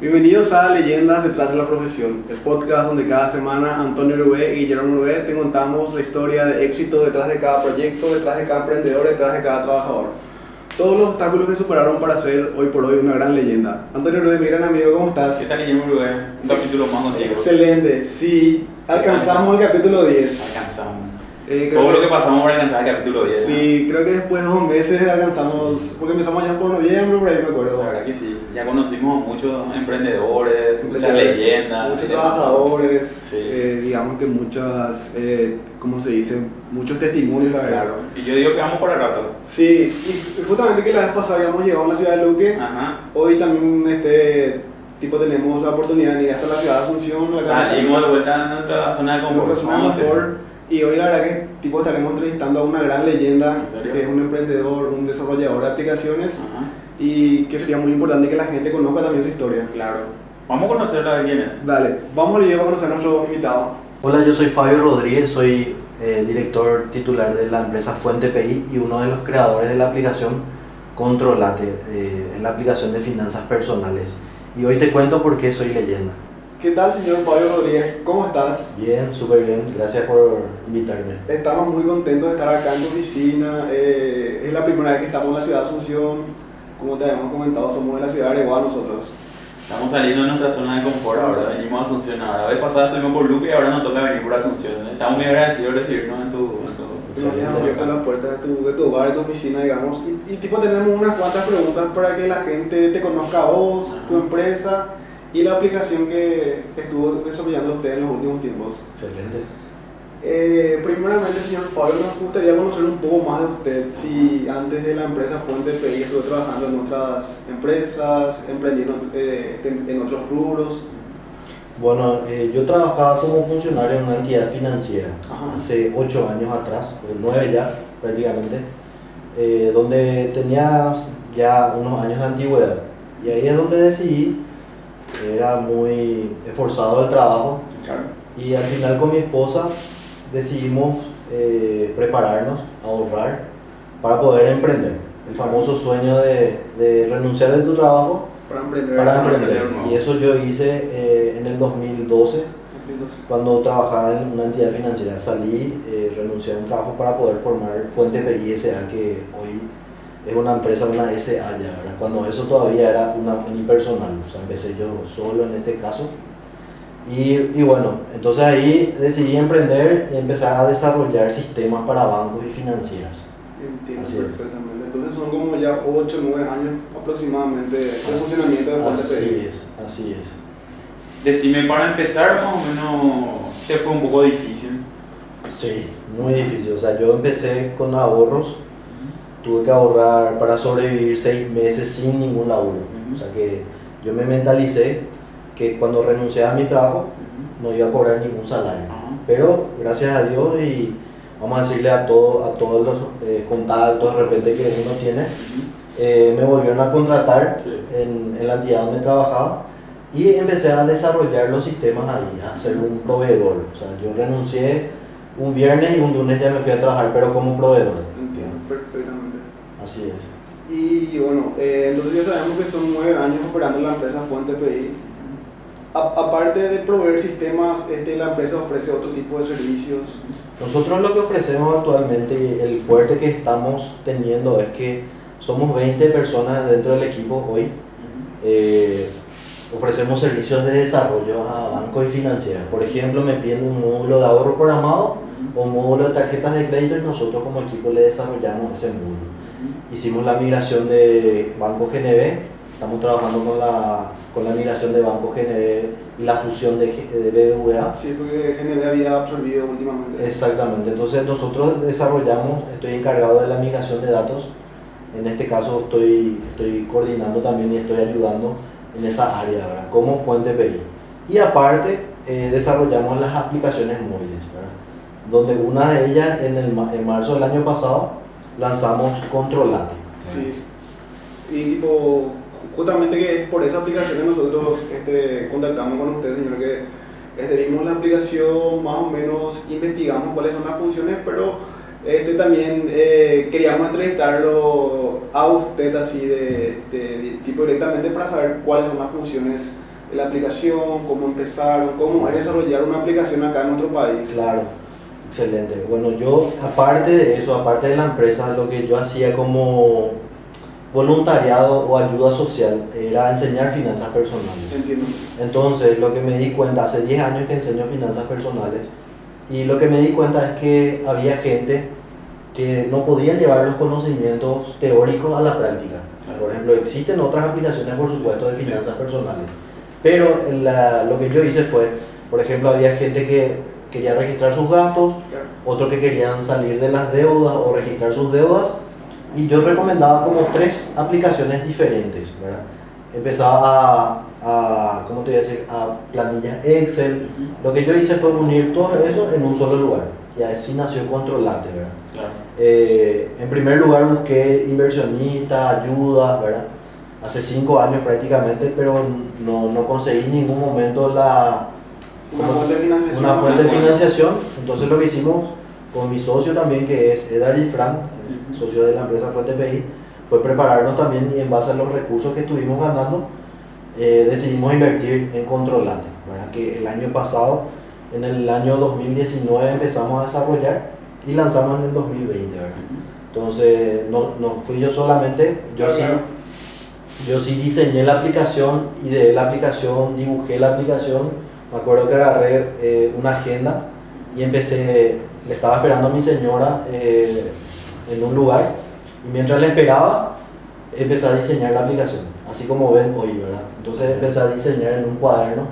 Bienvenidos a Leyendas detrás de la profesión, el podcast donde cada semana Antonio Rubé y Guillermo Rubé te contamos la historia de éxito detrás de cada proyecto, detrás de cada emprendedor, detrás de cada trabajador. Todos los obstáculos que superaron para ser hoy por hoy una gran leyenda. Antonio Rubé, mi gran amigo, ¿cómo estás? ¿Qué tal, Guillermo Rubé? Un capítulo más contigo. Excelente, sí, alcanzamos el capítulo 10. Alcanzamos. Eh, Todo lo que pasamos para alcanzar el capítulo 10. ¿no? Sí, creo que después de dos meses alcanzamos, porque empezamos ya por noviembre, por ahí me acuerdo. La verdad que sí. Ya conocimos a muchos emprendedores, muchas leyendas. Muchos trabajadores, Sí. eh, digamos que muchas, eh, ¿cómo se dice? Muchos testimonios, la verdad. Claro. Y yo digo que vamos por el rato. Sí, y justamente que la vez pasada habíamos llegado a la ciudad de Luque, Ajá. hoy también este, tipo, tenemos la oportunidad de ir hasta la ciudad de Asunción. Salimos de vuelta a nuestra zona de confort. A y hoy la verdad que tipo, estaremos entrevistando a una gran leyenda, que es un emprendedor, un desarrollador de aplicaciones, Ajá. y que sería muy importante que la gente conozca también su historia. Claro. Vamos a conocerla de quién es. Dale, vamos al video para conocer a nuestro invitado. Hola, yo soy Fabio Rodríguez, soy eh, director titular de la empresa Fuente PI y uno de los creadores de la aplicación Controlate, eh, en la aplicación de finanzas personales. Y hoy te cuento por qué soy leyenda. ¿Qué tal, señor Fabio Rodríguez? ¿Cómo estás? Bien, súper bien, gracias por invitarme. Estamos muy contentos de estar acá en tu oficina. eh, es la primera vez que estamos en la ciudad de Asunción. Como te habíamos comentado, somos de la ciudad de Areguá nosotros. Estamos saliendo de nuestra zona de confort ahora, venimos a Asunción ahora. La vez pasada estuvimos por Luque y ahora nos toca venir por Asunción. Estamos muy agradecidos de recibirnos en tu... En tu abierto las puertas de tu, de tu hogar, de tu oficina, digamos. Y, y, tipo tenemos unas cuantas preguntas para que la gente te conozca a vos, tu empresa y la aplicación que estuvo desarrollando usted en los últimos tiempos. Excelente. Eh, primeramente, señor Fabio, nos gustaría conocer un poco más de usted. Si antes de la empresa Fuente PI estuvo trabajando en otras empresas, emprendiendo eh, en, otros rubros. Bueno, eh, yo trabajaba como funcionario en una entidad financiera Ajá. hace ocho años atrás, o nueve ya prácticamente, eh, donde tenía ya unos años de antigüedad. Y ahí es donde decidí, era muy esforzado el trabajo, Claro. y al final con mi esposa decidimos eh, prepararnos, ahorrar, para poder emprender. El famoso sueño de, de renunciar de tu trabajo Para emprender. Y eso yo hice eh, en el 2012 cuando trabajaba en una entidad financiera. Salí, eh, renuncié a un trabajo para poder formar Fuente PI SA, que hoy es una empresa, una SA ya, ¿verdad? Cuando eso todavía era una unipersonal, o sea, empecé yo solo en este caso. Y, y bueno, entonces ahí decidí emprender y empezar a desarrollar sistemas para bancos y financieras. Entiendo Así es. perfectamente. Entonces son como ya 8 o 9 años aproximadamente de funcionamiento de Fuente Así es, así es. Decime, para empezar, más o menos, te fue un poco difícil. Sí, muy difícil. O sea, yo empecé con ahorros, tuve que ahorrar para sobrevivir seis meses sin ningún laburo. O sea que yo me mentalicé que cuando renuncié a mi trabajo no iba a cobrar ningún salario. Ajá. Pero gracias a Dios y vamos a decirle a, todo, a todos los eh, contactos de repente que uno tiene, eh, me volvieron a contratar Sí. en, en la entidad donde trabajaba y empecé a desarrollar los sistemas ahí, a ser un proveedor. O sea, yo renuncié un viernes y un lunes ya me fui a trabajar, pero como proveedor. Entiendo perfectamente. Así es. Y bueno, eh, entonces ya sabemos que son 9 años operando la empresa Fuente PI. A- aparte de proveer sistemas, este, la empresa ofrece otro tipo de servicios. Nosotros lo que ofrecemos actualmente, el fuerte que estamos teniendo es que somos 20 personas dentro del equipo hoy. Eh, ofrecemos servicios de desarrollo a bancos y financieras. Por ejemplo, me piden un módulo de ahorro programado o un módulo de tarjetas de crédito y nosotros como equipo le desarrollamos ese módulo. Hicimos la migración de Banco GNB, estamos trabajando con la, con la migración de Banco GNB y la fusión de, de BBVA. Sí, porque GNB había absorbido últimamente. Exactamente, entonces nosotros desarrollamos, estoy encargado de la migración de datos, en este caso estoy, estoy coordinando también y estoy ayudando en esa área, ¿verdad? Como fuente PI. Y aparte, eh, desarrollamos las aplicaciones móviles, ¿verdad? Donde una de ellas, en, el, en marzo del año pasado, lanzamos Controlate. Sí. Y tipo, justamente que es por esa aplicación que nosotros este, contactamos con ustedes, señor, que este, vimos la aplicación, más o menos investigamos cuáles son las funciones, pero Este también eh, queríamos entrevistarlo a usted así de, de- de tipo directamente para saber cuáles son las funciones de la aplicación, cómo empezaron, cómo es desarrollar una aplicación acá en nuestro país. Claro, excelente. Bueno, yo aparte de eso, aparte de la empresa, lo que yo hacía como voluntariado o ayuda social era enseñar finanzas personales. Entiendo. Entonces, lo que me di cuenta, hace 10 años que enseño finanzas personales, y lo que me di cuenta es que había gente que no podía llevar los conocimientos teóricos a la práctica. Claro. Por ejemplo, existen otras aplicaciones, por supuesto, de Sí. finanzas personales. Pero la- lo que yo hice fue, por ejemplo, había gente que quería registrar sus gastos, otros que querían salir de las deudas o registrar sus deudas, y yo recomendaba como tres aplicaciones diferentes, ¿verdad? Empezaba a, a ¿cómo te voy a decir?, a planillas Excel. Lo que yo hice fue unir todo eso en un solo lugar, y así nació Controlate, ¿verdad? Claro. Eh, en primer lugar busqué inversionista, ayuda, ¿verdad? Hace cinco años prácticamente, pero no, no conseguí en ningún momento la, Una fuente de financiación. una fuente de financiación. Entonces lo que hicimos con mi socio también, que es Edar y Frank, el socio de la empresa Fuente PI, fue prepararnos también y en base a los recursos que estuvimos ganando, eh, decidimos invertir en Controlate, ¿verdad? Que el año pasado, en el año 2019 empezamos a desarrollar y lanzamos en el 2020, ¿verdad? Entonces, no, no fui yo solamente, yo Claro, sí, claro. yo sí diseñé la aplicación, ideé la aplicación, dibujé la aplicación. Me acuerdo que agarré eh, una agenda y empecé, le estaba esperando a mi señora eh, en un lugar y mientras le esperaba, empecé a diseñar la aplicación, así como ven hoy, ¿verdad? Entonces empecé a diseñar en un cuaderno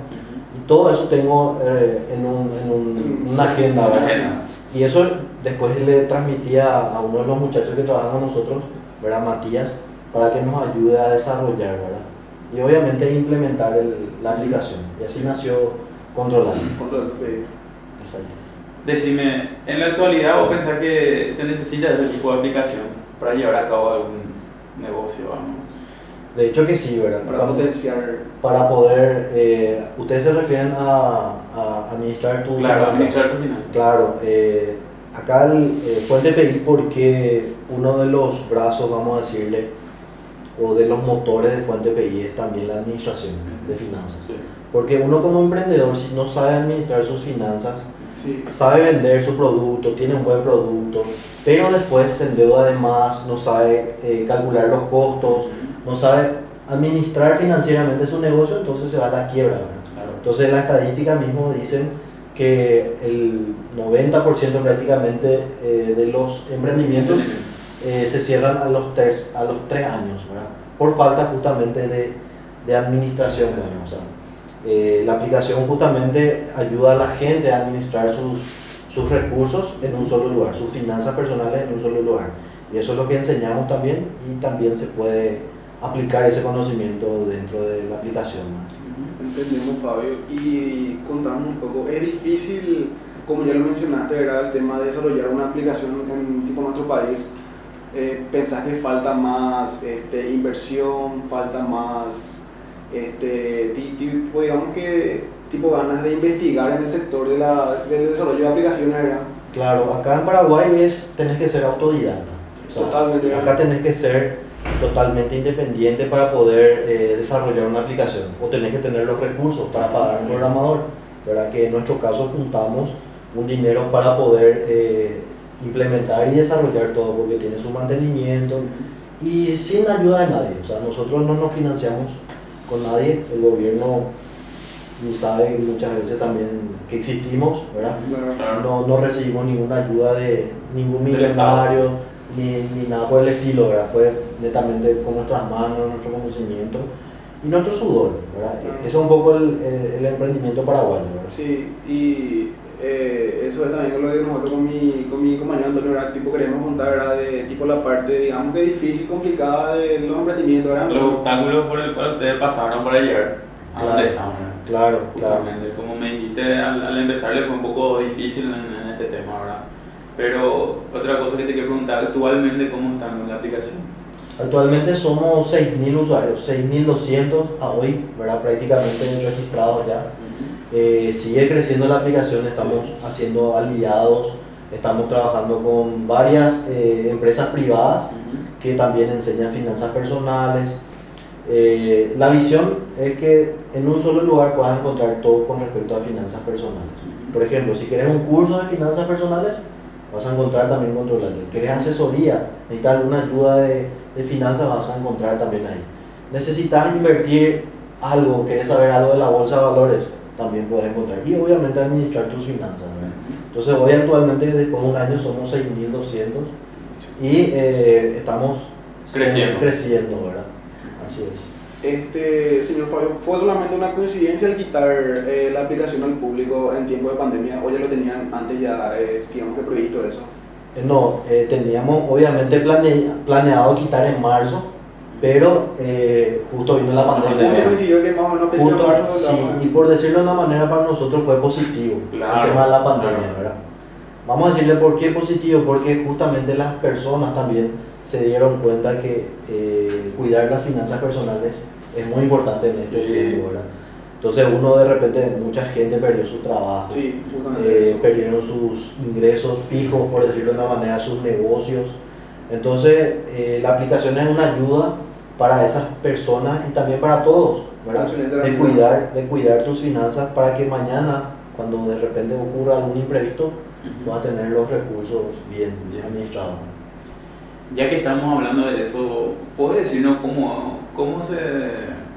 y todo eso tengo eh, en, un- en un- una agenda, ¿verdad? Y eso después le transmitía a uno de los muchachos que trabaja con nosotros, ¿verdad? Matías, para que nos ayude a desarrollar, ¿verdad? Y obviamente implementar el- la aplicación. Y así nació Controlar. Control, sí. Exacto. Decime, en la actualidad vos pensás que se necesita ese tipo de aplicación para llevar a cabo algún negocio, vamos. De hecho que sí, ¿verdad? Para potenciar. para poder, eh, ustedes se refieren a, a administrar tu Claro, finanzas. administrar tus finanzas. Claro, eh, acá el eh, Fuente PI porque uno de los brazos, vamos a decirle, o de los motores de Fuente PI es también la administración de finanzas. Sí. Porque uno como emprendedor, si no sabe administrar sus finanzas, Sí. sabe vender su producto, tiene un buen producto, pero después se endeuda de más, no sabe eh, calcular los costos, no sabe administrar financieramente su negocio, entonces se va a la quiebra. Claro. Entonces las estadísticas mismo dicen que el 90% prácticamente eh, de los emprendimientos eh, se cierran a los, tres, a los tres años, ¿verdad? por falta justamente de, de administración. bueno, o sea, eh, la aplicación justamente ayuda a la gente a administrar sus, sus recursos en un solo lugar, sus finanzas personales en un solo lugar. Y eso es lo que enseñamos también y también se puede aplicar ese conocimiento dentro de la aplicación. Entendemos, Fabio. Y contamos un poco. Es difícil, como ya lo mencionaste, ¿verdad? el tema de desarrollar una aplicación en tipo nuestro país. Eh, ¿Pensás que falta más este, inversión, falta más, este, ti- tipo, digamos que, tipo ganas de investigar en el sector de la, del desarrollo de aplicaciones, ¿verdad? Claro, acá en Paraguay es, tenés que ser autodidacta. O sea, Totalmente. Acá tenés que ser totalmente independiente para poder eh, desarrollar una aplicación o tenés que tener los recursos para pagar a un programador. ¿verdad? Que en nuestro caso juntamos un dinero para poder eh, implementar y desarrollar todo porque tiene su mantenimiento y sin ayuda de nadie. O sea, nosotros no nos financiamos con nadie, el gobierno ni sabe muchas veces también que existimos, ¿verdad? Claro. No, no recibimos ninguna ayuda de ningún millonario ni, ni nada por el estilo, ¿verdad? Fue netamente con nuestras manos, nuestro conocimiento y nuestro sudor, ¿verdad? Claro. Ese es un poco el, el- el emprendimiento paraguayo, ¿verdad? Sí, y eh, eso es también lo que nosotros con mi, con mi compañero Antonio, ¿verdad? Tipo, queremos contar, ¿verdad? De tipo la parte, digamos que difícil, complicada de los emprendimientos, ¿verdad? Los obstáculos por el cual ustedes pasaron para llegar a donde Claro. están. ¿verdad? Claro, claro. Justamente, como me dijiste al, al empezar le fue un poco difícil en, en este tema, ¿verdad? Pero otra cosa que te quiero preguntar, actualmente cómo está la aplicación. Actualmente somos 6.000 usuarios, 6.200 a hoy, ¿verdad? Prácticamente registrados ya. Eh, sigue creciendo la aplicación, estamos haciendo aliados Estamos trabajando con varias eh, empresas privadas Ujú. que también enseñan finanzas personales. Eh, la visión es que en un solo lugar puedas encontrar todo con respecto a finanzas personales. Por ejemplo, si quieres un curso de finanzas personales, vas a encontrar también Controlate. ¿Quieres asesoría? ¿Necesitas alguna ayuda de, de finanzas? Vas a encontrar también ahí. ¿Necesitas invertir algo? ¿Quieres saber algo de la bolsa de valores? También puedes encontrar. Y obviamente administrar tus finanzas. Entonces hoy actualmente, después de un año, somos 6.200 y eh, estamos Creciendo. creciendo, ¿verdad? Así es. Este, señor Fabio, ¿fue solamente una coincidencia el quitar eh, la aplicación al público en tiempo de pandemia o ya lo tenían antes ya, eh, digamos que previsto eso? Eh, No, eh, teníamos obviamente plane- planeado quitar en marzo, pero eh, justo vino la pandemia. Justo coincidió que más o menos Justo, marzo, sí, y por decirlo de una manera para nosotros fue positivo Claro, el tema de la pandemia, claro. ¿verdad? Vamos a decirle por qué positivo, porque justamente las personas también se dieron cuenta que eh, cuidar las finanzas personales es muy importante en este Sí. tiempo, ¿verdad? Entonces uno de repente, mucha gente perdió su trabajo, Sí, eh, perdieron sus ingresos fijos, por decirlo de una manera, sus negocios. Entonces, eh, la aplicación es una ayuda para esas personas y también para todos, ¿verdad? De cuidar, de cuidar tus finanzas para que mañana, cuando de repente ocurra algún imprevisto, vas a tener los recursos bien, bien administrados. Ya que estamos hablando de eso, ¿puedes decirnos cómo, cómo se,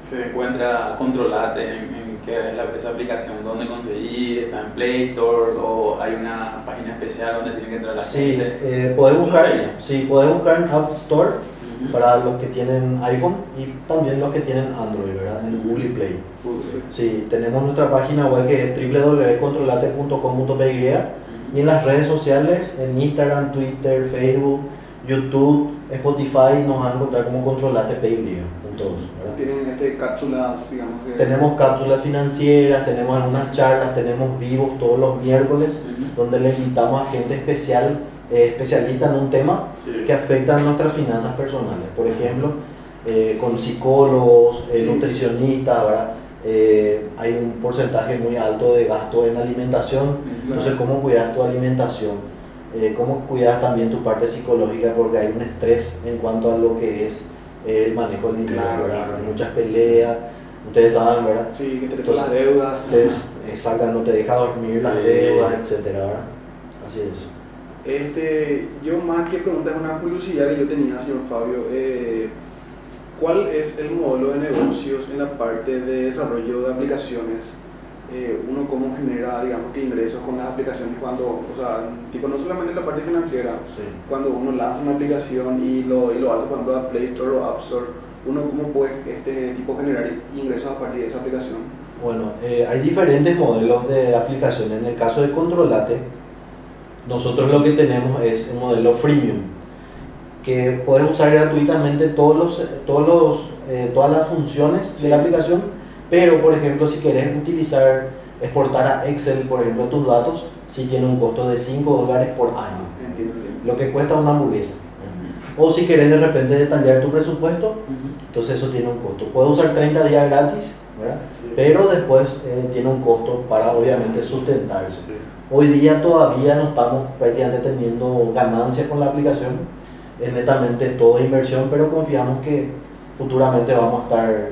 se encuentra Controlate en, en qué es la, esa aplicación? ¿Dónde conseguir? ¿Está en Play Store? ¿O hay una página especial donde tiene que entrar la Sí, gente? eh, puedes ¿Cómo buscar, sí, puedes buscar en App Store Para los que tienen iPhone y también los que tienen Android, ¿verdad? En Google Play. Sí, tenemos nuestra página web que es www.controlate.com.py y en las redes sociales, en Instagram, Twitter, Facebook, YouTube, Spotify, nos van a encontrar como Controlate PY, todos. Tienen este, cápsulas, digamos que... Tenemos cápsulas financieras, tenemos algunas charlas, tenemos vivos todos los miércoles, Ujú. donde le invitamos a gente especial, eh, especialista en un tema Sí. que afectan nuestras finanzas personales. Por ejemplo, eh, con psicólogos, eh, Sí. nutricionistas, ¿verdad? Eh, hay un porcentaje muy alto de gasto en alimentación. Entonces, ¿cómo cuidas tu alimentación? ¿Cómo cuidas también tu parte psicológica? Porque hay un estrés en cuanto a lo que es el manejo del dinero, Claro. Hay muchas peleas, ustedes saben, ¿verdad? Sí, que te las deudas. Entonces, exacto, no te deja dormir las deudas, etcétera, ¿verdad? Así es. Este, yo más que preguntar, una curiosidad que yo tenía, señor Fabio. eh, ¿Cuál es el modelo de negocios en la parte de desarrollo de aplicaciones? Eh, uno cómo genera, digamos que ingresos con las aplicaciones cuando, o sea, tipo no solamente en la parte financiera, Sí. cuando uno lanza una aplicación y lo, y lo hace, por ejemplo, a Play Store o App Store, uno cómo puede este tipo generar ingresos a partir de esa aplicación. Bueno, eh, hay diferentes modelos de aplicación. En el caso de Controlate, nosotros lo que tenemos es un modelo freemium, que puedes usar gratuitamente todos los, todos los, eh, todas las funciones Sí. de la aplicación, pero por ejemplo si quieres utilizar, exportar a Excel, por ejemplo, tus datos, sí tiene un costo de 5 dólares por año, Entiendo, lo que cuesta una hamburguesa. O si quieres de repente detallar tu presupuesto, Ujú. entonces eso tiene un costo. Puedes usar 30 días gratis. Sí. pero después eh, tiene un costo para obviamente sustentarse. Sí. Hoy día todavía no estamos prácticamente teniendo ganancias con la aplicación, es netamente toda inversión, pero confiamos que futuramente vamos a estar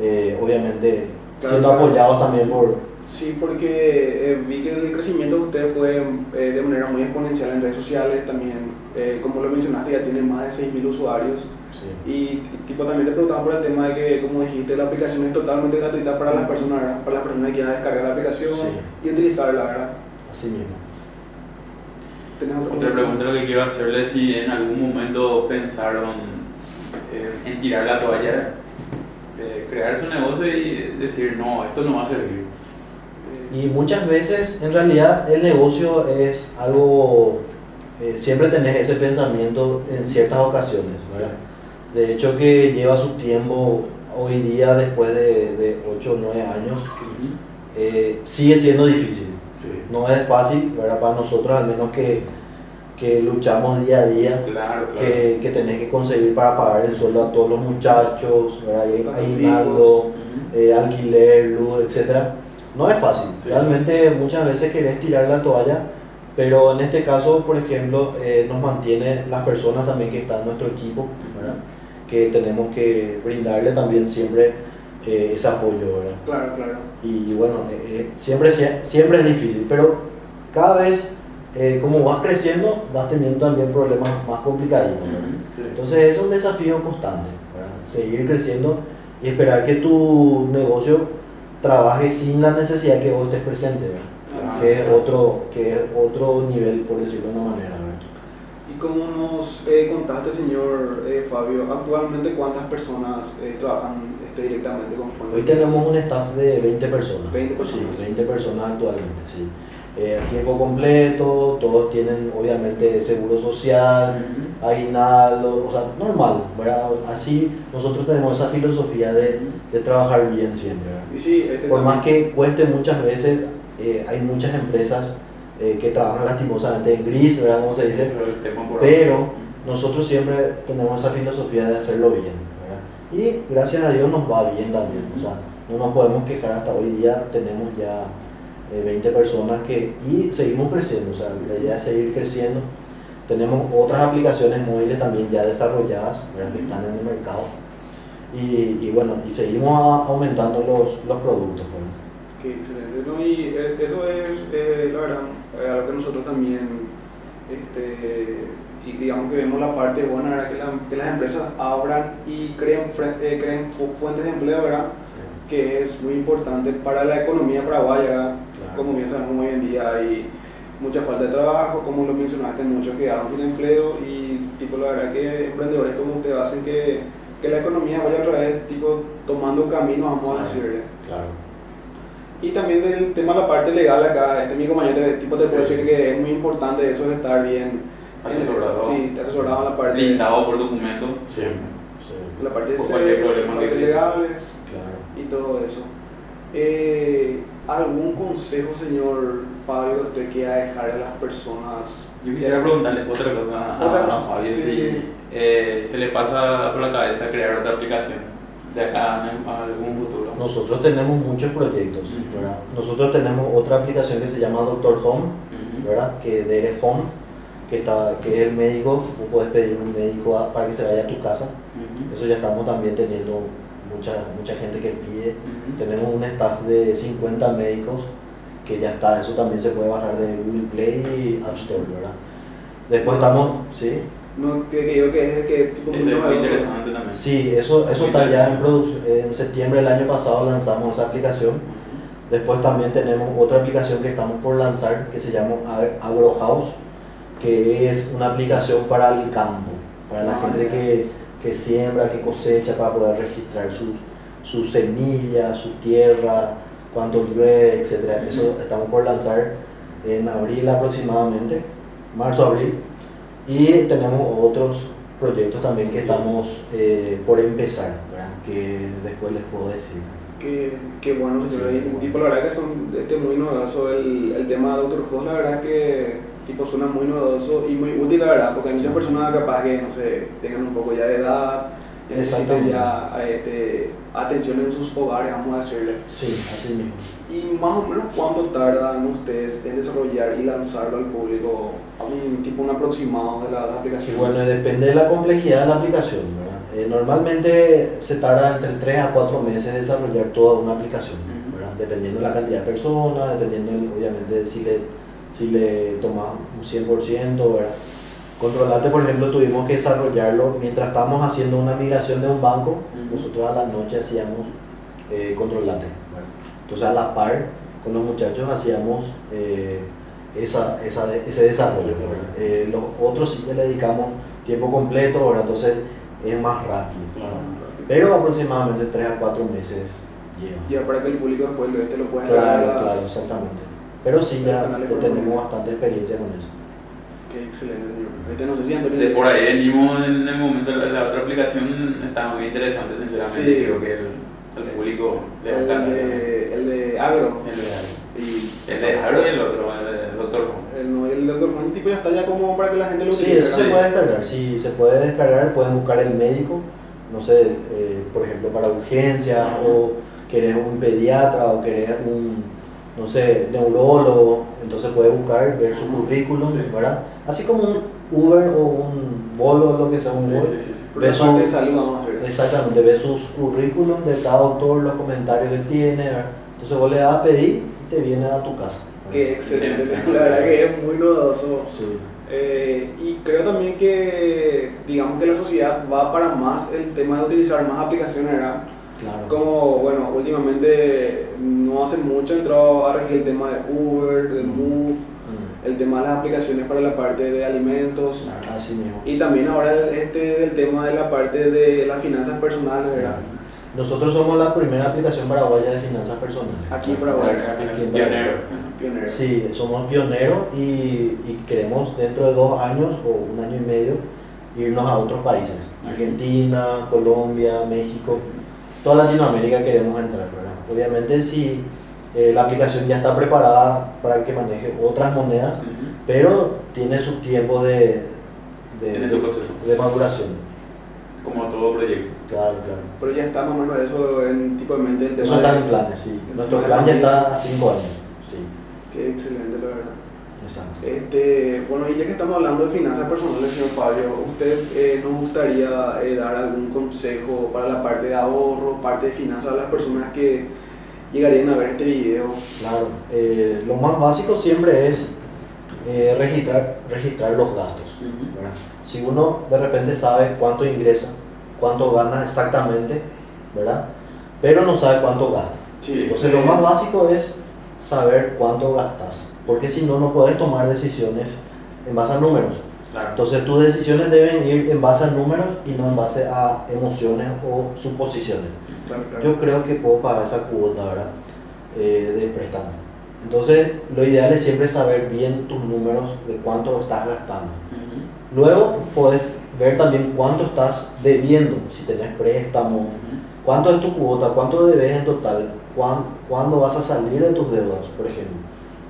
eh, obviamente Claro, siendo claro. apoyados también por... Sí, porque eh, vi que el crecimiento de ustedes fue eh, de manera muy exponencial en redes sociales, también, eh, como lo mencionaste, ya tienen más de 6.000 usuarios. Y tipo también te preguntaba por el tema de que, como dijiste, la aplicación es totalmente gratuita para las personas, ¿verdad? para las personas que quieran descargar la aplicación Sí. y utilizarla, ¿verdad? Así mismo. ¿Tenés otra Otra pregunta lo que quiero hacerle es si en algún momento pensaron eh, en tirar la toalla, eh, crear su negocio y decir, no, esto no va a servir. Y muchas veces, en realidad, el negocio es algo, eh, siempre tenés ese pensamiento en ciertas ocasiones, ¿verdad? De hecho, que lleva su tiempo hoy día, después de, de 8 o 9 años, eh, sigue siendo difícil. Sí. No es fácil, ¿verdad? Para nosotros, al menos que, que luchamos día a día, Claro, claro. que, que tenés que conseguir para pagar el sueldo a todos los muchachos, aguinaldo, eh, alquiler, luz, etcétera, no es fácil. Sí. Realmente muchas veces querés tirar la toalla, Pero en este caso, por ejemplo, eh, nos mantiene las personas también que están en nuestro equipo, ¿verdad? Que tenemos que brindarle también siempre eh, ese apoyo. ¿verdad? Claro, claro. Y bueno, eh, siempre, siempre es difícil, pero cada vez como vas creciendo, vas teniendo también problemas más complicaditos. Entonces es un desafío constante, ¿verdad? seguir creciendo y esperar que tu negocio trabaje sin la necesidad que vos estés presente. ¿verdad? que, es otro, que es otro nivel, por decirlo de una manera. Como nos eh, contaste, señor eh, Fabio, actualmente cuántas personas eh, trabajan este, directamente con Fondo? Hoy tenemos un staff de 20 personas. 20 personas. Sí, 20 personas actualmente, sí. a tiempo completo, todos tienen obviamente seguro social, aguinaldo, o sea, normal, ¿verdad? Así nosotros tenemos esa filosofía de, de trabajar bien siempre. Y sí, este Por más que cueste muchas veces eh, hay muchas empresas eh, que trabajan lastimosamente en gris, ¿verdad? Como se dice, pero nosotros siempre tenemos esa filosofía de hacerlo bien, ¿verdad? Y gracias a Dios nos va bien también, o sea, no nos podemos quejar hasta hoy día, tenemos ya 20 eh, personas que, y seguimos creciendo, o sea, la idea es seguir creciendo. Tenemos otras aplicaciones móviles también ya desarrolladas, ¿verdad? que están en el mercado. Y, y bueno, y seguimos aumentando los, los productos. Qué excelente, ¿no? Y eh, eso es, eh, la verdad, algo que nosotros también, este, y digamos que vemos la parte buena, ¿verdad? Que, que las empresas abran y creen, creen fuentes de empleo, ¿verdad? Que es muy importante para la economía paraguaya, como bien sabemos hoy en día hay mucha falta de trabajo, como lo mencionaste, muchos quedaron sin empleo y tipo la verdad que emprendedores como usted hacen que, que la economía vaya otra vez tipo tomando camino, vamos a decirle. Claro. Y también del tema de la parte legal acá, este mi compañero de tipo de decir que es muy importante eso de estar bien asesorado. Sí, asesorado en la parte. Blindado por documentos. Sí. La parte de legales y todo eso. Eh, ¿Algún consejo, señor Fabio, que usted quiera dejar a las personas? Yo quisiera preguntarle otra cosa a, Fabio, si eh, se le pasa por la cabeza crear otra aplicación de acá a algún futuro? Nosotros tenemos muchos proyectos, ¿verdad? Nosotros tenemos otra aplicación que se llama Doctor Home, ¿verdad? Que de Home, que, está, que es el médico, tú puedes pedir un médico para que se vaya a tu casa. Eso ya estamos también teniendo mucha, mucha gente que pide. Tenemos un staff de 50 médicos que ya está, eso también se puede bajar de Google Play y App Store, ¿verdad? Después estamos, ¿sí? No, que, que yo que es que tipo es muy interesante también. Sí, eso, eso está ya en producción. En septiembre del año pasado lanzamos esa aplicación. Después también tenemos otra aplicación que estamos por lanzar que se llama AgroHouse, que es una aplicación para el campo, para la ah, gente que, que, siembra, que cosecha, para poder registrar sus, sus semillas, su tierra, cuánto llueve, etc. Eso estamos por lanzar en abril aproximadamente, marzo-abril y tenemos otros proyectos también que estamos eh, por empezar, ¿verdad? que después les puedo decir. Qué, qué bueno, señor. Sí, tipo, la verdad que son este, muy novedoso el, el tema de Doctor Host, la verdad que tipo, suena muy novedoso y muy útil, la verdad, porque hay muchas personas capaz que, no sé, tengan un poco ya de edad, ya este, atención en sus hogares, vamos a decirle. Sí, así mismo. ¿Y más o menos cuánto tardan ustedes en desarrollar y lanzarlo al público? ¿Un tipo un aproximado de las aplicaciones? Bueno, depende de la complejidad de la aplicación. Eh, normalmente se tarda entre 3 a 4 meses desarrollar toda una aplicación, dependiendo de la cantidad de personas, dependiendo obviamente si le, si le toma un 100%. ¿verdad? Controlate, por ejemplo, tuvimos que desarrollarlo mientras estábamos haciendo una migración de un banco. Nosotros a la noche hacíamos eh, Controlate. Entonces, a la par con los muchachos hacíamos eh, esa, esa, ese desarrollo. Eh, los otros sí que le dedicamos tiempo completo, entonces es más rápido. Pero aproximadamente 3 a 4 meses lleva. Ya para que el público después este lo pueda Claro, claro, exactamente. Pero sí, ya tenemos bastante experiencia con eso. Qué excelente, señor. Este no sé si Antonio. De por ahí venimos en el momento, la, la otra aplicación estaba muy interesante, sinceramente. Sí. Creo que el, el público le encanta. El, el de agro. El de agro. Y, el de agro y el otro, el de doctor El, no, el doctor Juan, tipo ya está ya como para que la gente lo utilice. Sí, eso se puede descargar. Sí, se puede descargar, pueden buscar el médico, no sé, eh, por ejemplo, para urgencias o querés un pediatra o querés un no sé, neurólogo, entonces puede buscar, ver su currículum, Sí. ¿verdad? Así como un Uber o un Bolo, lo que sea un Uber. sí, sí, sí. Por Ve su- parte de salud vamos a. Exactamente, ve sus currículum de cada autor, los comentarios que tiene, ¿verdad? entonces vos le das a pedir y te viene a tu casa. Qué excelente, la verdad que es muy novedoso. Sí. Eh, y creo también que, digamos que la sociedad va para más el tema de utilizar más aplicaciones, ¿verdad? Claro. Como, bueno, últimamente no hace mucho entró a regir el tema de Uber, de Move, Mm, el tema de las aplicaciones para la parte de alimentos. Así mismo. Y también ahora el- este del tema de la parte de las finanzas personales, ¿verdad? Nosotros somos la primera aplicación paraguaya de finanzas personales. Aquí en Paraguay, Aquí en Pionero. Paraguay. Pionero. Sí, somos pioneros y, y queremos dentro de dos años o un año y medio irnos a otros países. Argentina, Colombia, México, toda Latinoamérica queremos entrar. ¿verdad? Obviamente si eh, la aplicación ya está preparada para que maneje otras monedas, pero tiene su tiempo de, de, Tiene su proceso. de maduración. Como todo proyecto. Claro, claro. Pero ya está más o menos eso en tipo de mente Eso está de- en planes, sí. Nuestro plan ya está a cinco años. Sí, Qué excelente, la verdad. Exacto. Este, bueno, y ya que estamos hablando de finanzas personales, señor Fabio, ¿usted eh, nos gustaría eh, dar algún consejo para la parte de ahorro, parte de finanzas a las personas que llegarían a ver este video? Claro, eh, lo más básico siempre es eh, registrar, registrar los gastos. Si uno de repente sabe cuánto ingresa, cuánto gana exactamente, ¿verdad? Pero no sabe cuánto gasta. Sí, Entonces lo más básico es saber cuánto gastas, porque si no, no puedes tomar decisiones en base a números. Claro. Entonces tus decisiones deben ir en base a números y no en base a emociones o suposiciones. Claro, claro. Yo creo que puedo pagar esa cuota ¿verdad? Eh, de préstamo. Entonces, lo ideal es siempre saber bien tus números de cuánto estás gastando. Luego, puedes ver también cuánto estás debiendo, si tenés préstamo, cuánto es tu cuota, cuánto debes en total, cuán- cuándo vas a salir de tus deudas, por ejemplo.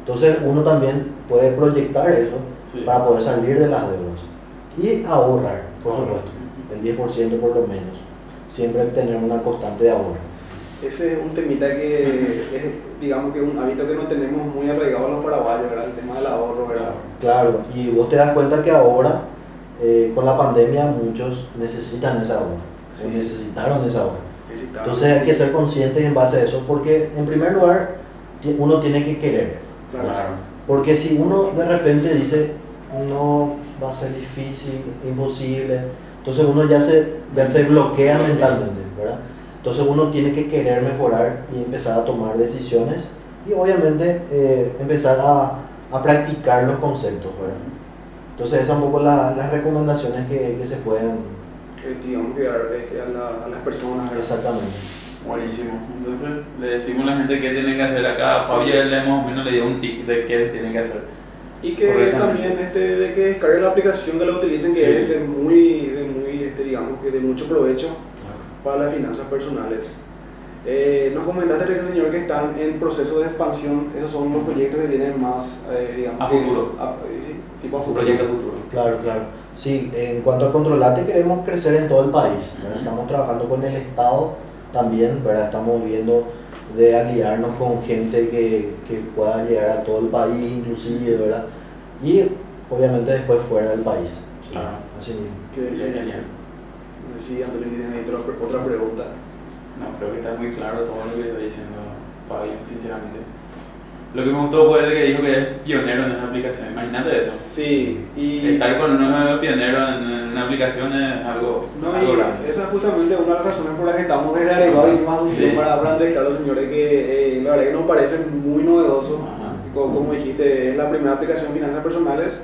Entonces, uno también puede proyectar eso Sí. para poder salir de las deudas. Y ahorrar, por Ahorrar. supuesto, el 10% por lo menos. Siempre tener una constante de ahorro. Ese es un temita que es, digamos que un hábito que no tenemos muy arraigado los paraguayos, ¿verdad? El tema del ahorro, ¿verdad? Claro, y vos te das cuenta que ahora, eh, con la pandemia, muchos necesitan ese ahorro, o Sí. necesitaron ese ahorro. Entonces hay que ser conscientes en base a eso, porque en primer lugar, uno tiene que querer. Claro. Porque si uno de repente dice, no, va a ser difícil, imposible, entonces uno ya se, ya se bloquea mentalmente, ¿verdad? Entonces uno tiene que querer mejorar y empezar a tomar decisiones y obviamente eh, empezar a, a practicar los conceptos, ¿verdad? Entonces esas son un poco la- las recomendaciones que, que se pueden... Digamos que dar este, a, la- a las personas, ¿verdad? Exactamente. Buenísimo. Entonces le decimos a la gente qué tienen que hacer acá. Sí. Fabio le más o menos le dio un tip de qué tienen que hacer. Y que también este, de que descarguen la aplicación, que la utilicen, que Sí. es de muy, de muy este, digamos que de mucho provecho para las finanzas personales. Eh, nos comentaste recién, señor, que están en proceso de expansión. Esos son los proyectos que tienen más, eh, digamos, A que- futuro. a- sí, tipo a futuro. proyecto futuro. Claro, claro. Sí, en cuanto a controlate queremos crecer en todo el país. ¿verdad? Ujú. Estamos trabajando con el Estado también, ¿verdad? Estamos viendo de aliarnos con gente que, que pueda llegar a todo el país, inclusive, ¿verdad? Y obviamente después fuera del país. Sí, Claro. Así mismo. Que- genial. Sí, Antonio, tiene ahí otra, otra pregunta. No, creo que está muy claro todo lo que está diciendo Fabio, sinceramente. Lo que me gustó fue el que dijo que es pionero en esa aplicación. Imagínate eso. Sí, y... Estar con uno pionero en, en una aplicación es algo, No, algo y esa es justamente una de las razones por las que estamos desde Arequipa y más Sí. para, para entrevistar a los señores que eh, la verdad que nos parece muy novedoso. Como, como dijiste, es la primera aplicación de finanzas personales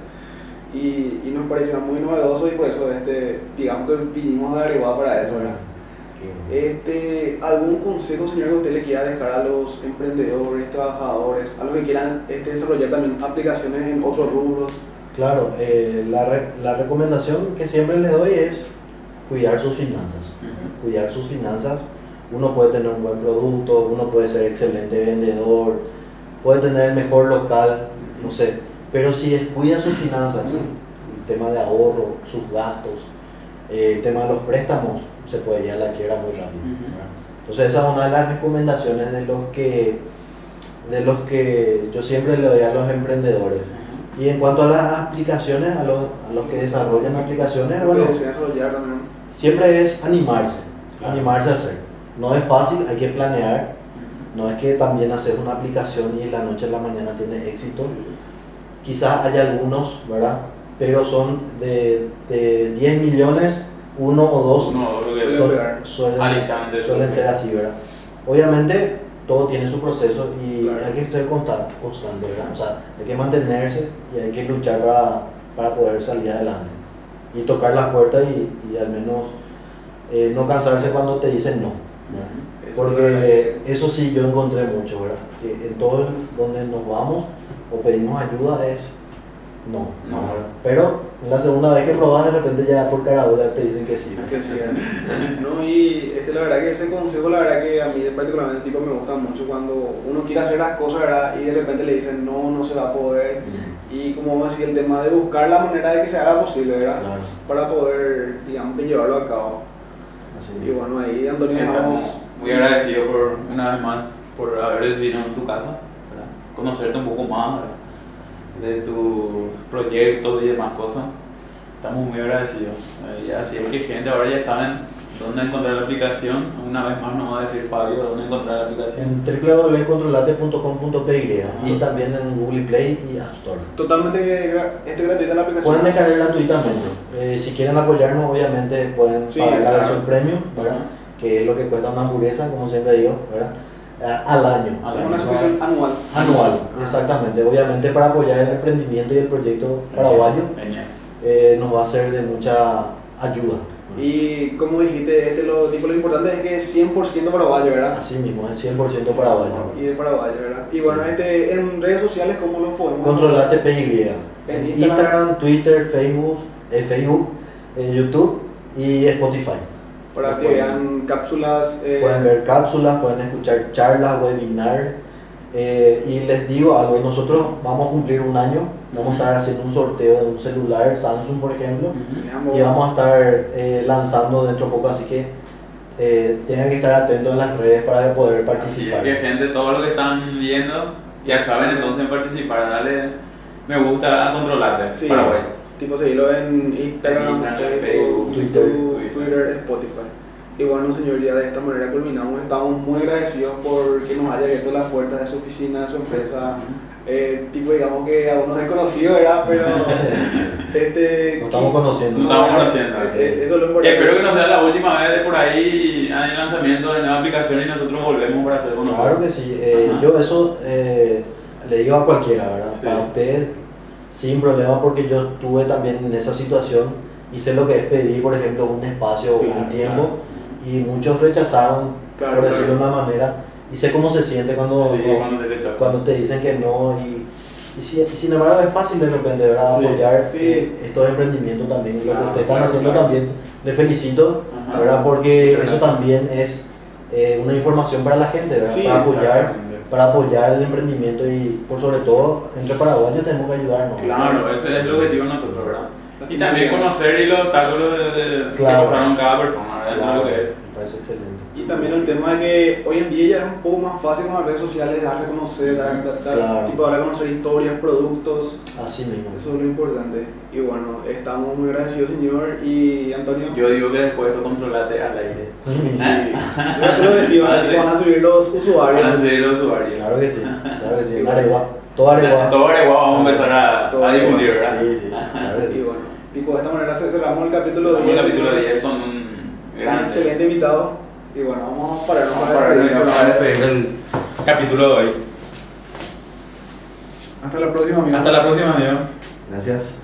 y, y nos pareció muy novedoso y por eso este, digamos que vinimos de Arequipa para eso. ¿verdad? Este, ¿Algún consejo, señor, que usted le quiera dejar a los emprendedores, trabajadores, a los que quieran este, desarrollar también aplicaciones en otros rubros? Claro, eh, la, re- la recomendación que siempre les doy es cuidar sus finanzas. Ujú. cuidar sus finanzas. Uno puede tener un buen producto, uno puede ser excelente vendedor, puede tener el mejor local, no sé. Pero si descuida sus finanzas, el tema de ahorro, sus gastos, eh, el tema de los préstamos, se puede a la quiebra muy rápido. Ujú. ¿verdad? Entonces esa es una de las recomendaciones de los que de los que yo siempre le doy a los emprendedores. Y en cuanto a las aplicaciones, a los, a los que desarrollan aplicaciones, bueno, siempre es animarse, Claro. animarse a hacer. No es fácil, hay que planear. No es que también hacer una aplicación y la noche a la mañana tiene éxito. Quizás haya algunos, ¿verdad? Pero son de, de 10 millones, uno o dos No, suelen, suelen ser así, ¿verdad? Obviamente todo tiene su proceso y Claro. hay que ser constante, constante, ¿verdad? O sea, hay que mantenerse y hay que luchar para, para poder salir adelante. Y tocar las puertas y, y al menos eh, no cansarse cuando te dicen no. Porque eso sí yo encontré mucho, ¿verdad? Que en todo donde nos vamos o pedimos ayuda es no. No. Pero en la segunda vez que probas de repente ya por caradura te dicen que sí. Que sí, no, y este, la verdad que ese consejo, la verdad que a mí particularmente tipo, me gusta mucho cuando uno quiere hacer las cosas ¿verdad? y de repente le dicen no, no se va a poder. Y como vamos a decir, el tema de buscar la manera de que se haga posible, ¿verdad? Claro, Para poder, digamos, llevarlo a cabo. así Y bueno, ahí Antonio Estamos muy agradecidos por, una vez más, por haber recibido en tu casa, ¿verdad? conocerte un poco más ¿verdad? De tus proyectos y demás cosas. Estamos muy agradecidos. Eh, así es que gente ahora ya saben dónde encontrar la aplicación. Una vez más nos va a decir Fabio dónde encontrar la aplicación. En www.controlate.com.py y también en Google Play y App Store. Totalmente gra- este, gratuita la aplicación. Pueden descargar gratuitamente. Eh, si quieren apoyarnos, obviamente pueden Sí, pagar la claro. versión premium, ¿verdad? que es lo que cuesta una hamburguesa, como siempre digo, ¿verdad? A- al año. Es una suscripción anual. Anual, exactamente. Obviamente para apoyar el emprendimiento y el proyecto paraguayo eh, nos va a ser de mucha ayuda. Y como dijiste, este, lo, tipo, lo importante es que es 100% paraguayo, ¿verdad? Así mismo, es 100% paraguayo. Y de paraguayo, ¿verdad? Y bueno, este, en redes sociales, ¿cómo los podemos Controlate PY. En En Instagram. Instagram, Twitter, Facebook, eh, Facebook eh, YouTube y Spotify. Para que vean cápsulas. eh, Pueden ver cápsulas, pueden escuchar charlas, webinar. eh, y les digo algo, nosotros vamos a cumplir un año, vamos a estar haciendo un sorteo de un celular Samsung, por ejemplo, digamos, y vamos a estar eh, lanzando dentro de poco, así que eh, tienen que estar atentos en las redes para poder Así es participar. que gente, todo lo que están viendo, ya saben entonces participar, dale me gusta a controlarte, Sí. Paraguay. Tipo seguirlo en Instagram, Instagram, Facebook, Facebook, Twitter, YouTube, Twitter. Twitter, Spotify. Y bueno, señor, ya de esta manera culminamos. Estamos muy agradecidos por que nos haya abierto las puertas de su oficina, de su empresa. Eh, tipo, digamos que aún no es conocido, ¿verdad? Pero este, Nos estamos conociendo. Nos estamos conociendo. Eh, eh, eso es lo Y importante. espero que no sea la última vez de por ahí hay lanzamiento de nueva aplicación y nosotros volvemos para hacer conocidos. Claro que sí, eh, yo eso eh, le digo a cualquiera, ¿verdad? Sí. Para ustedes, sin problema, porque yo estuve también en esa situación y sé lo que es pedir, por ejemplo, un espacio o Claro, un tiempo y muchos rechazaron, Claro, por claro. decirlo de una manera, y sé cómo se siente cuando, Sí, cuando, te cuando te dicen que no y, y si- y sin embargo es fácil de repente, ¿verdad? Sí, Apoyar sí. eh, estos emprendimientos también, lo que Claro, ustedes están claro, haciendo claro. también, les felicito, Ajá. ¿verdad? Porque eso también es eh, una información para la gente, ¿verdad? Para apoyar. Para apoyar el emprendimiento y por sobre todo entre paraguayos tenemos que ayudarnos. Claro, ese es el objetivo de nosotros, ¿verdad? Y también conocer y los obstáculos de, de- Claro. que pasaron cada persona, ¿verdad? Claro, Lo que es. me parece excelente. Y también el tema de que hoy en día ya es un poco más fácil con las redes sociales dar a conocer, dar, dar- Claro. tipo, dar a conocer historias, productos, Así mismo. eso es lo importante. Y bueno, estamos muy agradecidos, señor. Y Antonio, Yo digo que después esto controlate al aire. yo creo que sí, van, Ah, sí. van a subir los usuarios. Van a ser los usuarios. Claro que sí, claro que sí. En Areguá, todo Areguá. Todo Areguá vamos a empezar a, a difundir, ¿verdad? Sí, sí, claro que Y sí. bueno, tipo, de esta manera ce- cerramos el capítulo Vamos 10. al capítulo 10 con un Un gran excelente invitado. Y bueno, vamos a pararnos Vamos para para, despedirnos. para despedir el capítulo de hoy. Hasta la próxima, amigos. Hasta la próxima, amigos. Gracias.